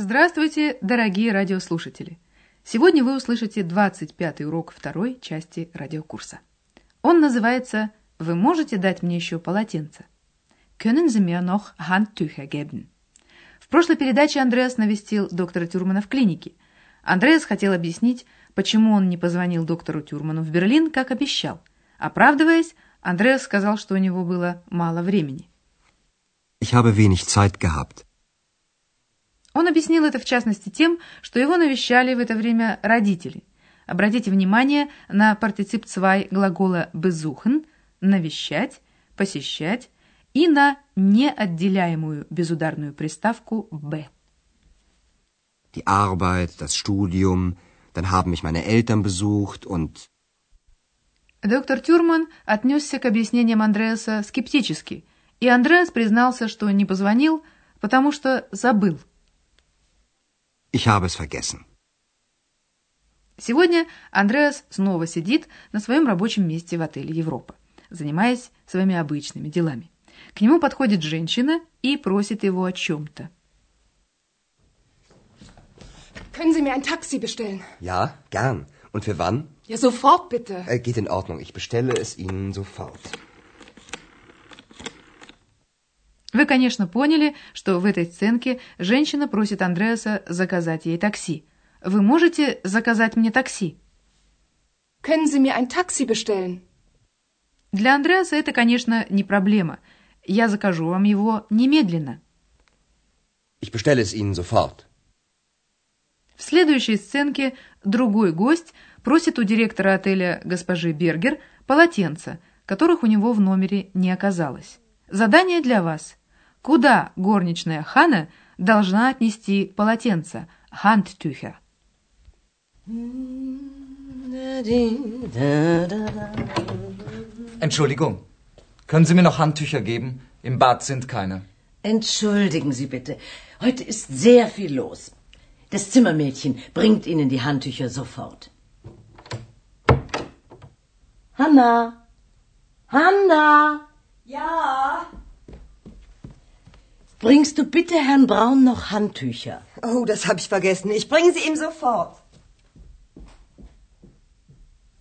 Здравствуйте, дорогие радиослушатели! Сегодня вы услышите 25-й урок второй части радиокурса. Он называется «Вы можете дать мне еще полотенце?» Können Sie mir noch Handtücher geben? В прошлой передаче Андреас навестил доктора Тюрмана в клинике. Андреас хотел объяснить, почему он не позвонил доктору Тюрману в Берлин, как обещал. Оправдываясь, Андреас сказал, что у него было мало времени. Ich habe wenig Zeit gehabt. Он объяснил это в частности тем, что его навещали в это время родители. Обратите внимание на партицип 2 глагола besuchen – навещать, посещать и на неотделяемую безударную приставку «б». Die Arbeit, das Studium, dann haben mich meine Eltern besucht und... Доктор Тюрман отнесся к объяснениям Андреаса скептически, и Андреас признался, что не позвонил, потому что забыл. Ich habe es vergessen. Сегодня Андреас снова сидит на своем рабочем месте в отеле «Европа», занимаясь своими обычными делами. К нему подходит женщина и просит его о чем-то. Können Sie mir ein Taxi bestellen? Ja, gern. Und für wann? Ja, sofort bitte. Äh, geht in Ordnung. Ich bestelle es Ihnen sofort. Вы, конечно, поняли, что в этой сценке женщина просит Андреаса заказать ей такси. Вы можете заказать мне такси? Können Sie mir ein Taxi bestellen? Для Андреаса это, конечно, не проблема. Я закажу вам его немедленно. Ich bestelle es Ihnen sofort. В следующей сценке другой гость просит у директора отеля госпожи Бергер полотенца, которых у него в номере не оказалось. Задание для вас. Куда горничная Хана должна отнести полотенце, Handtücher? Entschuldigung, können Sie mir noch Handtücher geben? Im Bad sind keine. Entschuldigen Sie bitte. Heute ist sehr viel los. Das Zimmermädchen bringt Ihnen die Handtücher sofort. Hanna! Hanna! Ja. Bringst du bitte Herrn Braun noch Handtücher? Oh, das habe ich vergessen. Ich bringe sie ihm sofort.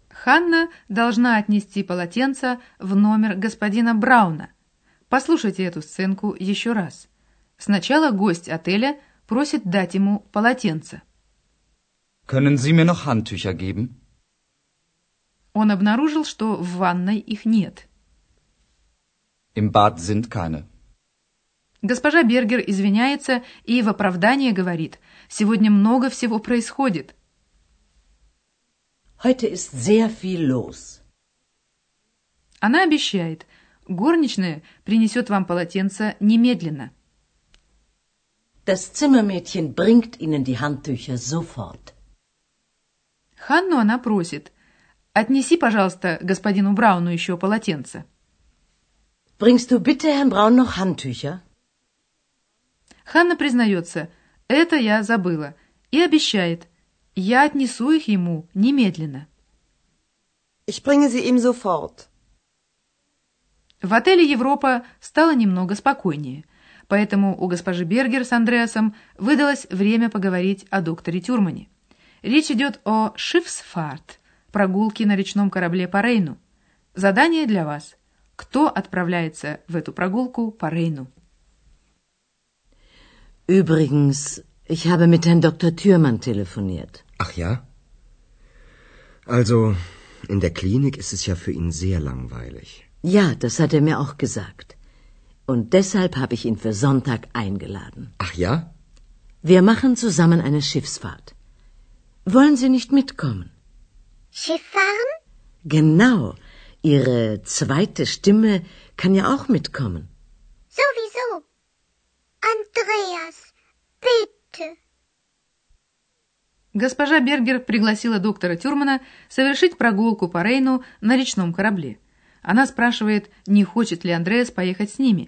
Ханна должна отнести полотенце в номер господина Брауна. Послушайте эту сценку еще раз. Сначала гость отеля просит дать ему полотенце. Können Sie mir noch Handtücher geben? Он обнаружил, что в ванной их нет. Im Bad sind keine. Госпожа Бергер извиняется и в оправдание говорит, сегодня много всего происходит. Heute ist sehr viel los. Она обещает, горничная принесет вам полотенце немедленно. Das Zimmermädchen bringt Ihnen die Handtücher sofort. Ханну она просит, отнеси, пожалуйста, господину Брауну еще полотенце. Bringst du bitte Herrn Braun noch Handtücher? Ханна признается, это я забыла, и обещает, я отнесу их ему немедленно. Ich bringe sie ihm sofort. В отеле «Европа» стало немного спокойнее, поэтому у госпожи Бергер с Андреасом выдалось время поговорить о докторе Тюрмане. Речь идет о Schiffsfahrt, прогулке на речном корабле по Рейну. Задание для вас. Кто отправляется в эту прогулку по Рейну? Übrigens, ich habe mit Herrn Dr. Thürmann telefoniert. Ach ja? Also, in der Klinik ist es ja für ihn sehr langweilig. Ja, das hat er mir auch gesagt. Und deshalb habe ich ihn für Sonntag eingeladen. Ach ja? Wir machen zusammen eine Schiffsfahrt. Wollen Sie nicht mitkommen? Schiff fahren? Genau. Ihre zweite Stimme kann ja auch mitkommen. Госпожа Бергер пригласила доктора Тюрмана совершить прогулку по Рейну на речном корабле. Она спрашивает, не хочет ли Андреас поехать с ними.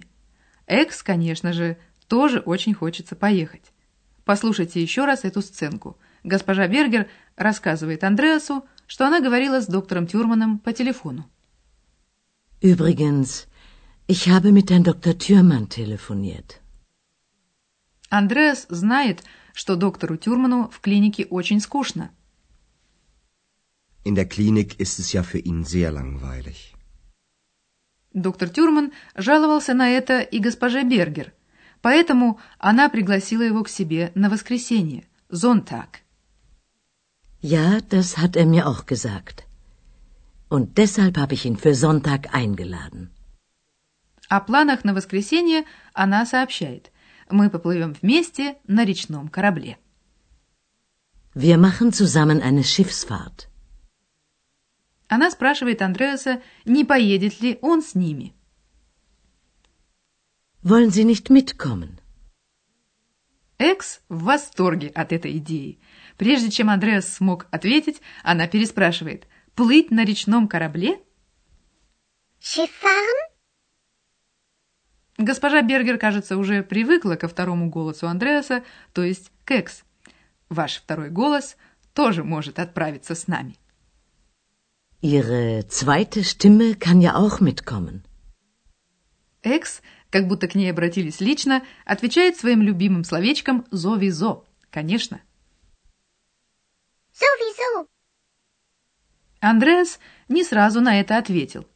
Экс, конечно же, тоже очень хочется поехать. Послушайте еще раз эту сценку. Госпожа Бергер рассказывает Андреасу, что она говорила с доктором Тюрманом по телефону. Übrigens, ich habe mit Herrn Dr. Thürmann telefoniert. Андреас знает, что доктору Тюрману в клинике очень скучно. In der Klinik ist es ja für ihn sehr langweilig. Доктор Тюрман жаловался на это и госпоже Бергер, поэтому она пригласила его к себе на воскресенье, Зонтаг. Ja, das hat er mir auch gesagt. Und deshalb habe ich ihn für Sonntag eingeladen. О планах на воскресенье она сообщает. Мы поплывем вместе на речном корабле. Wir machen zusammen eine Schiffsfahrt. Она спрашивает Андреаса, не поедет ли он с ними. Wollen Sie nicht mitkommen? Экс в восторге от этой идеи. Прежде чем Андреас смог ответить, она переспрашивает. «Плыть на речном корабле?» Schifffahren? Госпожа Бергер, кажется, уже привыкла ко второму голосу Андреаса, то есть к Экс. Ваш второй голос тоже может отправиться с нами. Ihre zweite Stimme kann ja auch mitkommen. Экс, как будто к ней обратились лично, отвечает своим любимым словечком «зо-визо». Конечно. Sowieso. Андреас не сразу на это ответил.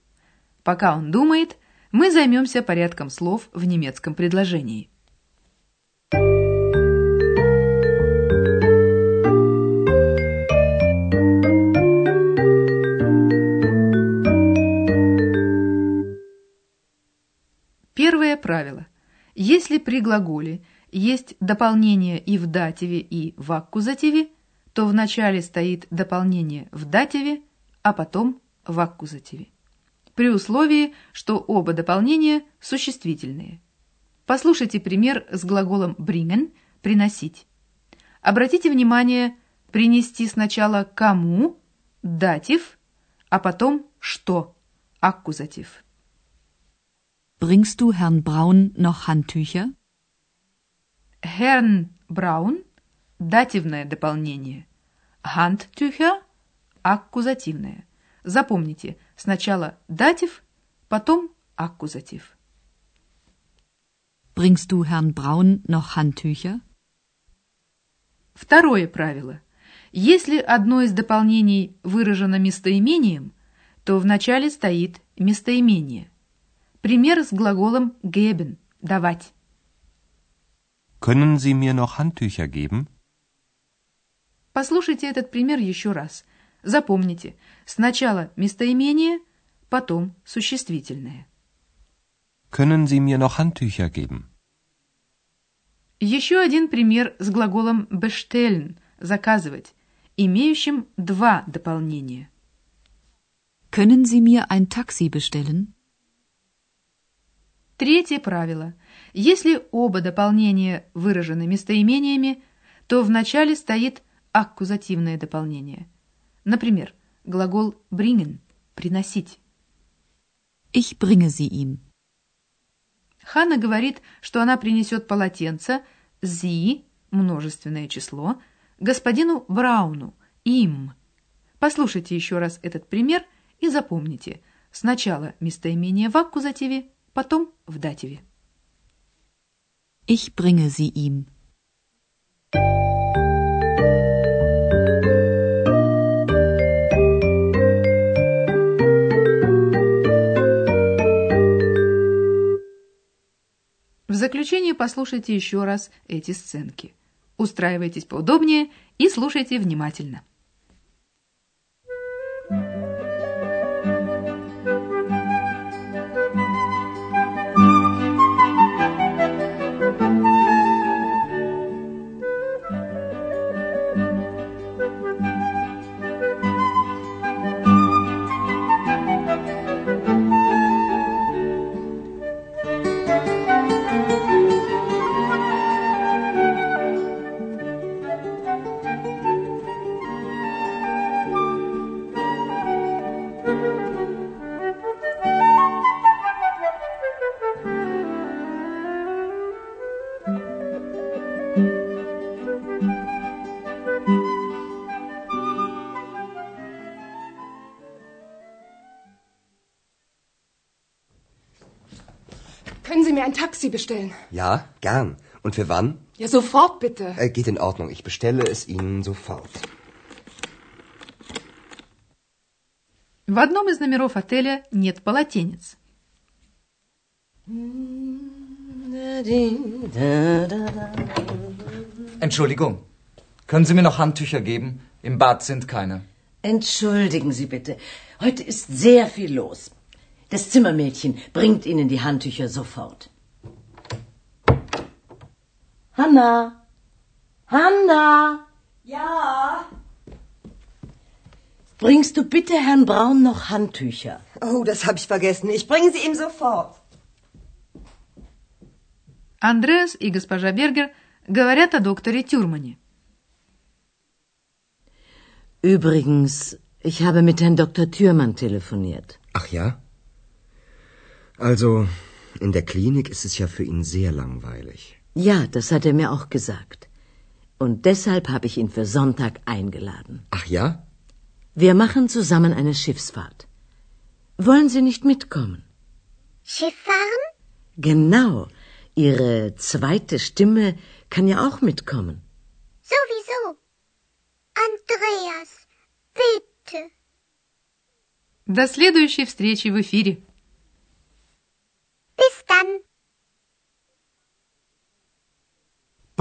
Пока он думает, мы займемся порядком слов в немецком предложении. Первое правило. Если при глаголе есть дополнение и в дативе, и в аккузативе, то в начале стоит дополнение в дативе, а потом в аккузативе. При условии, что оба дополнения существительные. Послушайте пример с глаголом bringen – приносить. Обратите внимание, принести сначала кому – датив, а потом что – аккузатив. Bringst du Herrn Braun noch Handtücher? Herrn Braun – дативное дополнение. Handtücher – аккузативное. Запомните, сначала датив, потом аккузатив. Bringst du Herrn Braun noch Handtücher? Второе правило. Если одно из дополнений выражено местоимением, то в начале стоит местоимение. Пример с глаголом geben – давать. Können Sie mir noch Handtücher geben? Послушайте этот пример еще раз. Запомните, сначала местоимение, потом существительное. Können Sie mir noch Handtücher geben? Еще один пример с глаголом bestellen – заказывать, имеющим два дополнения. Können Sie mir ein Taxi bestellen? Третье правило. Если оба дополнения выражены местоимениями, то в начале стоит аккузативное дополнение. Например, глагол bringen – приносить. Ich bringe sie ihm. Ханна говорит, что она принесет полотенце «sie» – множественное число, господину Брауну – «им». Послушайте еще раз этот пример и запомните. Сначала местоимение в аккузативе, потом в дативе. Ich bringe sie ihm. Заключение послушайте еще раз эти сценки. Устраивайтесь поудобнее и слушайте внимательно. mir ein Taxi bestellen? Ja, gern. Und für wann? Ja, sofort bitte. Äh, geht in Ordnung. Ich bestelle es Ihnen sofort. В одном из номеров отеля нет полотенец. Entschuldigung. Können Sie mir noch Handtücher geben? Im Bad sind keine. Entschuldigen Sie bitte. Heute ist sehr viel los. Das Zimmermädchen bringt Ihnen die Handtücher sofort. Hanna! Hanna! Ja. Bringst du bitte Herrn Braun noch Handtücher? Oh, das habe ich vergessen. Ich bringe sie ihm sofort. Андреас и госпожа Бергер говорят о докторе Тюрмане. Übrigens, ich habe mit Herrn Dr. Thürmann telefoniert. Ach ja? Also, in der Klinik ist es ja für ihn sehr langweilig. Ja, das hat er mir auch gesagt. Und deshalb habe ich ihn für Sonntag eingeladen. Ach ja? Wir machen zusammen eine Schiffsfahrt. Wollen Sie nicht mitkommen? Schiff fahren? Genau. Ihre zweite Stimme kann ja auch mitkommen. Sowieso. Andreas, bitte. До следующей встречи в эфире.